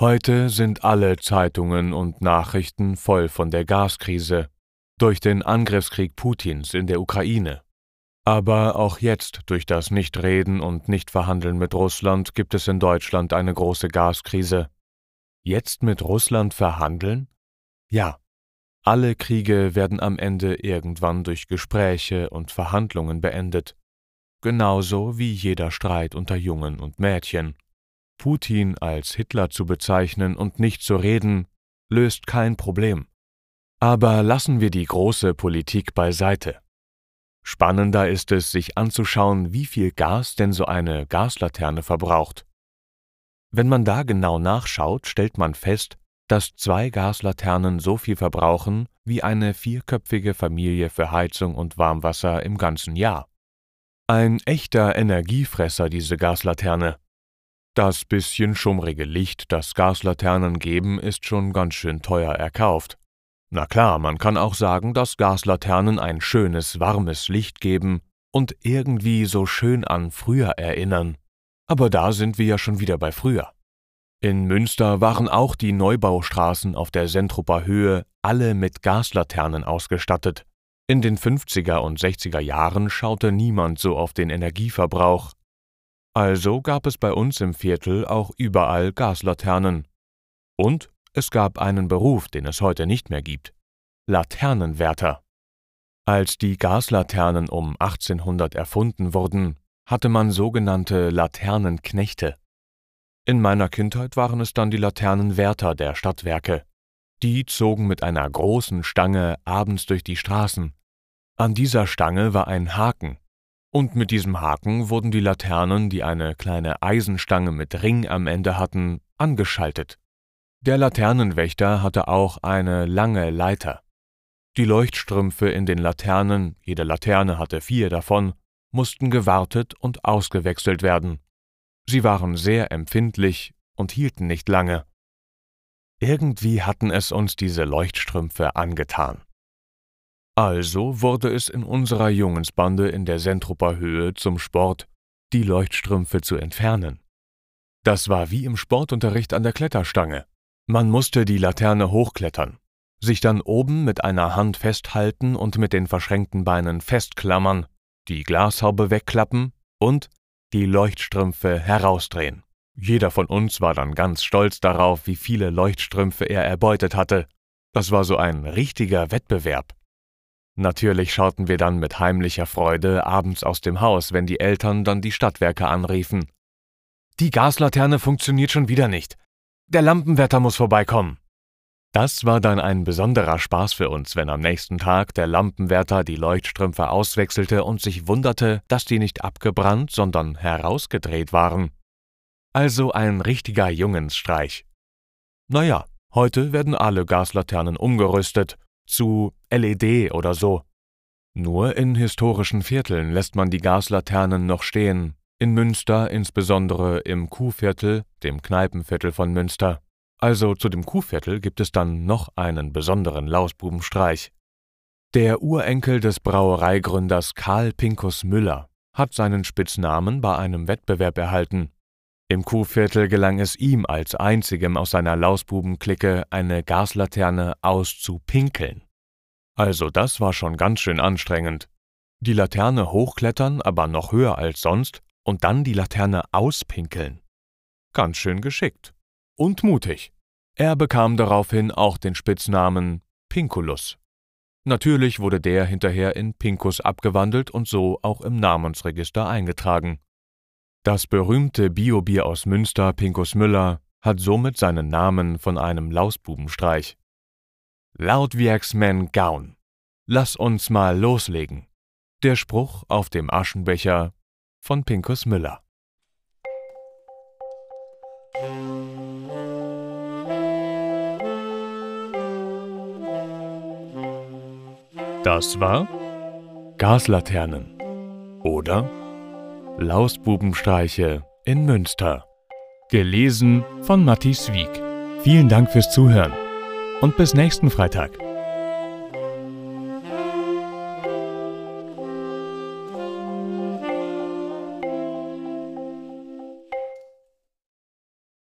Heute sind alle Zeitungen und Nachrichten voll von der Gaskrise durch den Angriffskrieg Putins in der Ukraine. Aber auch jetzt durch das Nichtreden und Nichtverhandeln mit Russland gibt es in Deutschland eine große Gaskrise. Jetzt mit Russland verhandeln? Ja. Alle Kriege werden am Ende irgendwann durch Gespräche und Verhandlungen beendet genauso wie jeder Streit unter Jungen und Mädchen. Putin als Hitler zu bezeichnen und nicht zu reden, löst kein Problem. Aber lassen wir die große Politik beiseite. Spannender ist es, sich anzuschauen, wie viel Gas denn so eine Gaslaterne verbraucht. Wenn man da genau nachschaut, stellt man fest, dass zwei Gaslaternen so viel verbrauchen wie eine vierköpfige Familie für Heizung und Warmwasser im ganzen Jahr. Ein echter Energiefresser, diese Gaslaterne. Das bisschen schummrige Licht, das Gaslaternen geben, ist schon ganz schön teuer erkauft. Na klar, man kann auch sagen, dass Gaslaternen ein schönes, warmes Licht geben und irgendwie so schön an früher erinnern. Aber da sind wir ja schon wieder bei früher. In Münster waren auch die Neubaustraßen auf der Sentruper Höhe alle mit Gaslaternen ausgestattet. In den 50er und 60er Jahren schaute niemand so auf den Energieverbrauch. Also gab es bei uns im Viertel auch überall Gaslaternen. Und es gab einen Beruf, den es heute nicht mehr gibt. Laternenwärter. Als die Gaslaternen um 1800 erfunden wurden, hatte man sogenannte Laternenknechte. In meiner Kindheit waren es dann die Laternenwärter der Stadtwerke. Die zogen mit einer großen Stange abends durch die Straßen. An dieser Stange war ein Haken, und mit diesem Haken wurden die Laternen, die eine kleine Eisenstange mit Ring am Ende hatten, angeschaltet. Der Laternenwächter hatte auch eine lange Leiter. Die Leuchtstrümpfe in den Laternen, jede Laterne hatte vier davon, mussten gewartet und ausgewechselt werden. Sie waren sehr empfindlich und hielten nicht lange. Irgendwie hatten es uns diese Leuchtstrümpfe angetan. Also wurde es in unserer Jungensbande in der Sentrupper Höhe zum Sport, die Leuchtstrümpfe zu entfernen. Das war wie im Sportunterricht an der Kletterstange. Man musste die Laterne hochklettern, sich dann oben mit einer Hand festhalten und mit den verschränkten Beinen festklammern, die Glashaube wegklappen und die Leuchtstrümpfe herausdrehen. Jeder von uns war dann ganz stolz darauf, wie viele Leuchtstrümpfe er erbeutet hatte. Das war so ein richtiger Wettbewerb. Natürlich schauten wir dann mit heimlicher Freude abends aus dem Haus, wenn die Eltern dann die Stadtwerke anriefen. Die Gaslaterne funktioniert schon wieder nicht. Der Lampenwärter muss vorbeikommen. Das war dann ein besonderer Spaß für uns, wenn am nächsten Tag der Lampenwärter die Leuchtstrümpfe auswechselte und sich wunderte, dass die nicht abgebrannt, sondern herausgedreht waren. Also ein richtiger Jungensstreich. Naja, heute werden alle Gaslaternen umgerüstet zu LED oder so. Nur in historischen Vierteln lässt man die Gaslaternen noch stehen, in Münster insbesondere im Kuhviertel, dem Kneipenviertel von Münster. Also zu dem Kuhviertel gibt es dann noch einen besonderen Lausbubenstreich. Der Urenkel des Brauereigründers Karl Pinkus Müller hat seinen Spitznamen bei einem Wettbewerb erhalten, im Kuhviertel gelang es ihm als einzigem aus seiner Lausbubenklicke eine Gaslaterne auszupinkeln. Also das war schon ganz schön anstrengend. Die Laterne hochklettern, aber noch höher als sonst, und dann die Laterne auspinkeln. Ganz schön geschickt. Und mutig. Er bekam daraufhin auch den Spitznamen Pinkulus. Natürlich wurde der hinterher in Pinkus abgewandelt und so auch im Namensregister eingetragen. Das berühmte Biobier aus Münster Pinkus Müller hat somit seinen Namen von einem Lausbubenstreich. Laut Lautwerksmän Gaun. Lass uns mal loslegen. Der Spruch auf dem Aschenbecher von Pinkus Müller. Das war Gaslaternen, oder? Lausbubenstreiche in Münster. Gelesen von Matti Swieg. Vielen Dank fürs Zuhören und bis nächsten Freitag.